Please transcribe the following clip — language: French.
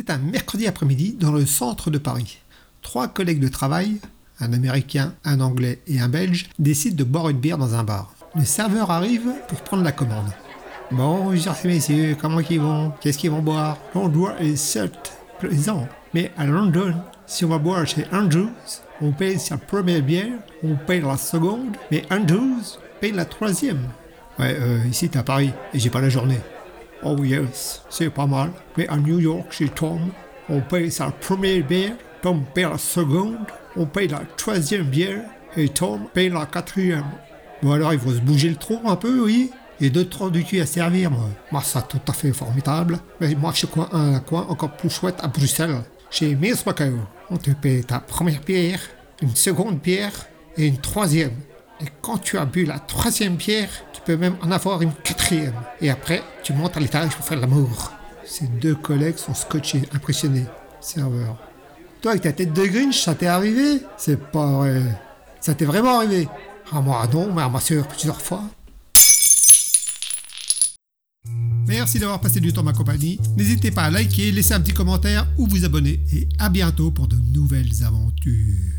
C'est un mercredi après-midi dans le centre de Paris. Trois collègues de travail, un américain, un anglais et un belge, décident de boire une bière dans un bar. Le serveur arrive pour prendre la commande. Bonjour messieurs, comment ils vont? Qu'est-ce qu'ils vont boire L'endroit est certes plaisant, mais à London, si on va boire chez Andrews, on paye sa première bière, on paye la seconde, mais Andrews paye la troisième. Ouais, euh, ici t'es à Paris et j'ai pas la journée. Oh yes, c'est pas mal, mais à New York, chez Tom, on paye sa première bière, Tom paye la seconde, on paye la troisième bière et Tom paye la quatrième. Bon alors il faut se bouger le tronc un peu, oui et deux troncs du cul à servir, moi. Moi, ça tout à fait formidable. Mais moi, je coin un coin encore plus chouette à Bruxelles. Chez Miss Macao, on te paye ta première bière, une seconde bière et une troisième. Et quand tu as bu la troisième bière, même en avoir une quatrième. Et après, tu montes à l'étage pour faire l'amour. Ces deux collègues sont scotchés, impressionnés. Serveur. Toi, avec ta tête de Grinch, ça t'est arrivé? C'est pas vrai. Ça t'est vraiment arrivé? Ah, moi non, mais à ma soeur plusieurs fois. Merci d'avoir passé du temps ma compagnie. N'hésitez pas à liker, laisser un petit commentaire ou vous abonner. Et à bientôt pour de nouvelles aventures.